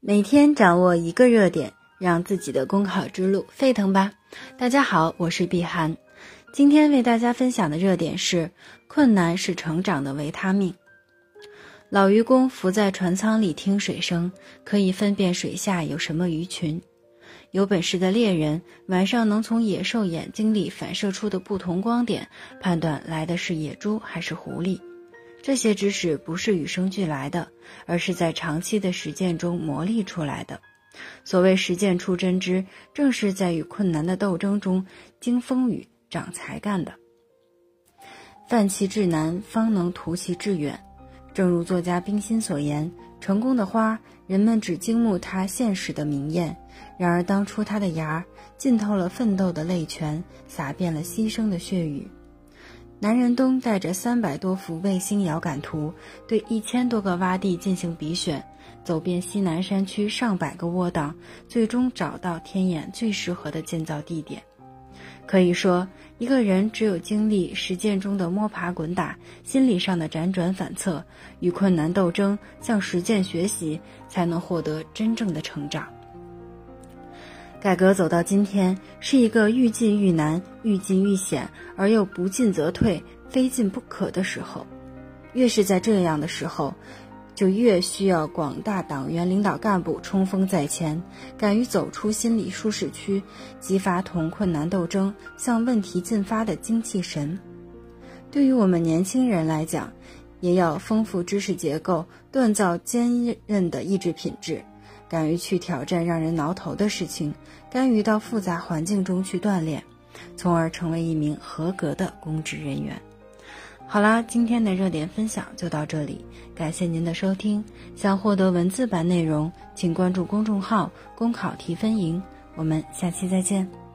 每天掌握一个热点，让自己的公考之路沸腾吧！大家好，我是碧涵，今天为大家分享的热点是：困难是成长的维他命。老渔工伏在船舱里听水声，可以分辨水下有什么鱼群。有本事的猎人晚上能从野兽眼睛里反射出的不同光点判断来的是野猪还是狐狸。这些知识不是与生俱来的，而是在长期的实践中磨砺出来的。所谓实践出真知，正是在与困难的斗争中经风雨长才干的。犯其至难，方能图其致远。正如作家冰心所言：“成功的花，人们只惊慕它现实的明艳；然而当初它的芽，浸透了奋斗的泪泉，洒遍了牺牲的血雨。”南仁东带着三百多幅卫星遥感图，对一千多个洼地进行比选，走遍西南山区上百个窝档，最终找到天眼最适合的建造地点。可以说，一个人只有经历实践中的摸爬滚打，心理上的辗转反侧，与困难斗争，向实践学习，才能获得真正的成长。改革走到今天，是一个愈进愈难、愈进愈险，而又不进则退、非进不可的时候。越是在这样的时候，就越需要广大党员领导干部冲锋在前，敢于走出心理舒适区，激发同困难斗争、向问题进发的精气神。对于我们年轻人来讲，也要丰富知识结构，锻造坚韧的意志品质。敢于去挑战让人挠头的事情，甘于到复杂环境中去锻炼，从而成为一名合格的公职人员。好啦，今天的热点分享就到这里，感谢您的收听。想获得文字版内容，请关注公众号“公考提分营”。我们下期再见。